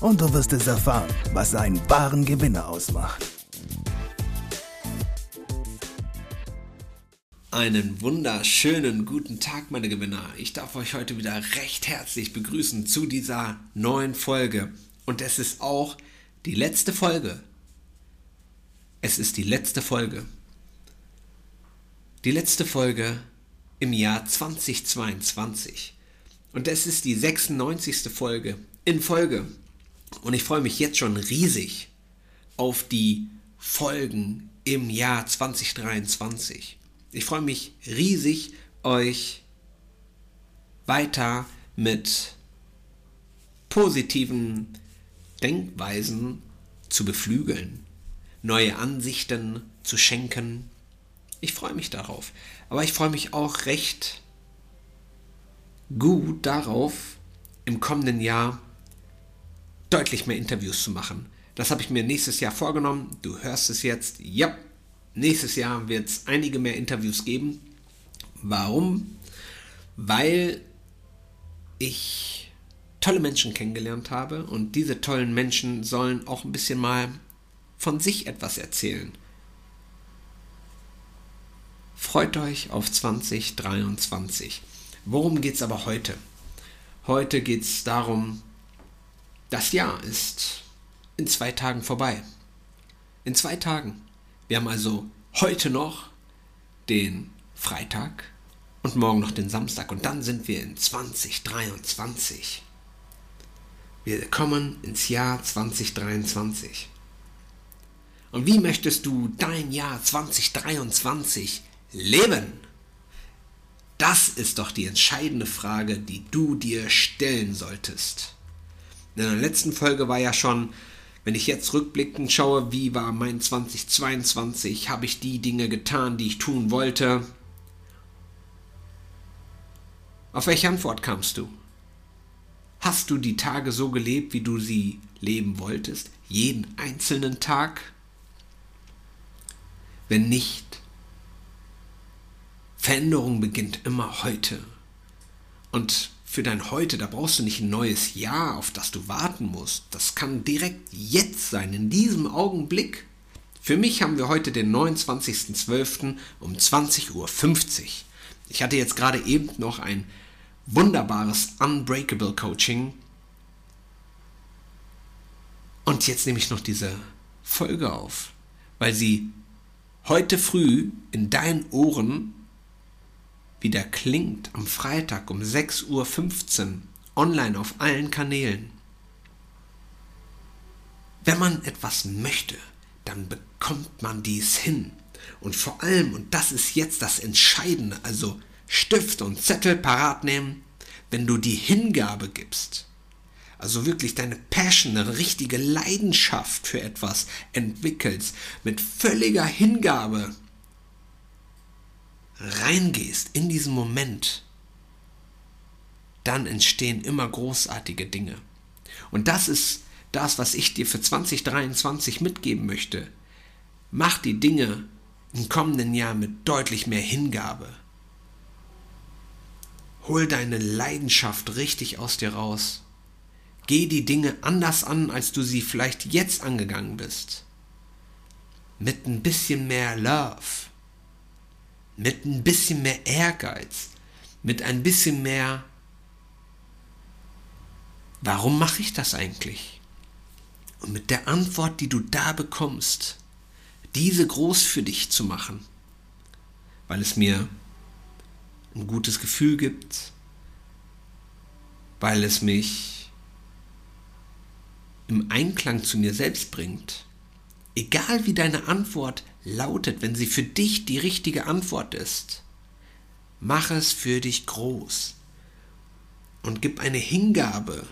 und du wirst es erfahren, was einen wahren Gewinner ausmacht. Einen wunderschönen guten Tag, meine Gewinner. Ich darf euch heute wieder recht herzlich begrüßen zu dieser neuen Folge. Und es ist auch die letzte Folge. Es ist die letzte Folge. Die letzte Folge im Jahr 2022. Und es ist die 96. Folge in Folge. Und ich freue mich jetzt schon riesig auf die Folgen im Jahr 2023. Ich freue mich riesig, euch weiter mit positiven Denkweisen zu beflügeln, neue Ansichten zu schenken. Ich freue mich darauf. Aber ich freue mich auch recht gut darauf, im kommenden Jahr deutlich mehr Interviews zu machen. Das habe ich mir nächstes Jahr vorgenommen. Du hörst es jetzt. Ja, nächstes Jahr wird es einige mehr Interviews geben. Warum? Weil ich tolle Menschen kennengelernt habe und diese tollen Menschen sollen auch ein bisschen mal von sich etwas erzählen. Freut euch auf 2023. Worum geht es aber heute? Heute geht es darum, das Jahr ist in zwei Tagen vorbei. In zwei Tagen. Wir haben also heute noch den Freitag und morgen noch den Samstag und dann sind wir in 2023. Wir kommen ins Jahr 2023. Und wie möchtest du dein Jahr 2023 leben? Das ist doch die entscheidende Frage, die du dir stellen solltest. In der letzten Folge war ja schon, wenn ich jetzt rückblickend schaue, wie war mein 2022, habe ich die Dinge getan, die ich tun wollte. Auf welche Antwort kamst du? Hast du die Tage so gelebt, wie du sie leben wolltest? Jeden einzelnen Tag? Wenn nicht, Veränderung beginnt immer heute. Und für dein Heute, da brauchst du nicht ein neues Jahr, auf das du warten musst. Das kann direkt jetzt sein, in diesem Augenblick. Für mich haben wir heute den 29.12. um 20.50 Uhr. Ich hatte jetzt gerade eben noch ein wunderbares Unbreakable Coaching. Und jetzt nehme ich noch diese Folge auf, weil sie heute früh in deinen Ohren wieder klingt am Freitag um 6.15 Uhr online auf allen Kanälen. Wenn man etwas möchte, dann bekommt man dies hin. Und vor allem, und das ist jetzt das Entscheidende, also Stift und Zettel parat nehmen, wenn du die Hingabe gibst, also wirklich deine Passion, eine richtige Leidenschaft für etwas entwickelst, mit völliger Hingabe, reingehst in diesen Moment, dann entstehen immer großartige Dinge. Und das ist das, was ich dir für 2023 mitgeben möchte. Mach die Dinge im kommenden Jahr mit deutlich mehr Hingabe. Hol deine Leidenschaft richtig aus dir raus. Geh die Dinge anders an, als du sie vielleicht jetzt angegangen bist. Mit ein bisschen mehr Love mit ein bisschen mehr Ehrgeiz, mit ein bisschen mehr, warum mache ich das eigentlich? Und mit der Antwort, die du da bekommst, diese groß für dich zu machen, weil es mir ein gutes Gefühl gibt, weil es mich im Einklang zu mir selbst bringt. Egal wie deine Antwort lautet, wenn sie für dich die richtige Antwort ist. Mach es für dich groß und gib eine Hingabe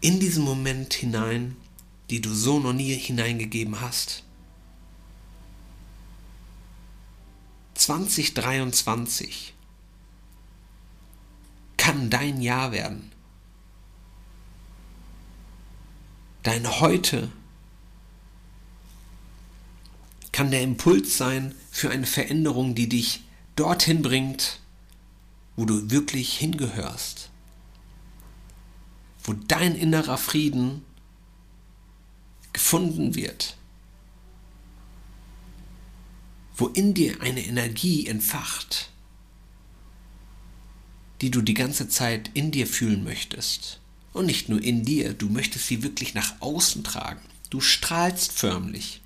in diesen Moment hinein die du so noch nie hineingegeben hast. 2023 kann dein Jahr werden. Dein Heute kann der Impuls sein für eine Veränderung, die dich dorthin bringt, wo du wirklich hingehörst. Wo dein innerer Frieden gefunden wird. Wo in dir eine Energie entfacht, die du die ganze Zeit in dir fühlen möchtest. Und nicht nur in dir, du möchtest sie wirklich nach außen tragen. Du strahlst förmlich.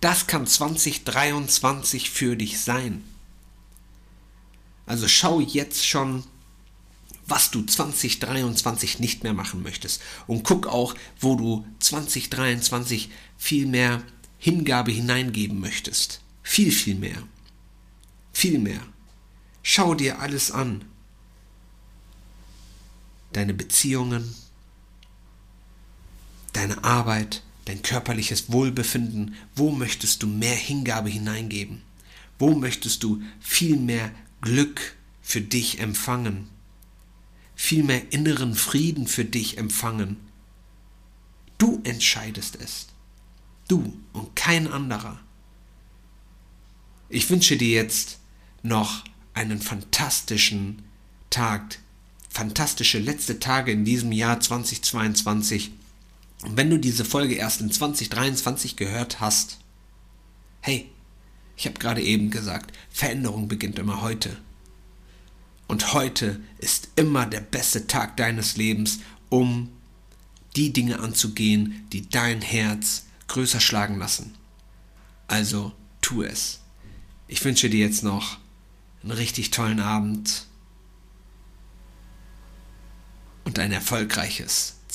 Das kann 2023 für dich sein. Also schau jetzt schon, was du 2023 nicht mehr machen möchtest. Und guck auch, wo du 2023 viel mehr Hingabe hineingeben möchtest. Viel, viel mehr. Viel mehr. Schau dir alles an. Deine Beziehungen, deine Arbeit, dein körperliches Wohlbefinden, wo möchtest du mehr Hingabe hineingeben? Wo möchtest du viel mehr Glück für dich empfangen? Viel mehr inneren Frieden für dich empfangen? Du entscheidest es. Du und kein anderer. Ich wünsche dir jetzt noch einen fantastischen Tag, fantastische letzte Tage in diesem Jahr 2022 und wenn du diese Folge erst in 2023 gehört hast, hey, ich habe gerade eben gesagt, Veränderung beginnt immer heute. Und heute ist immer der beste Tag deines Lebens, um die Dinge anzugehen, die dein Herz größer schlagen lassen. Also tu es. Ich wünsche dir jetzt noch einen richtig tollen Abend und ein erfolgreiches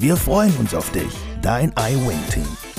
Wir freuen uns auf dich, dein iWin-Team.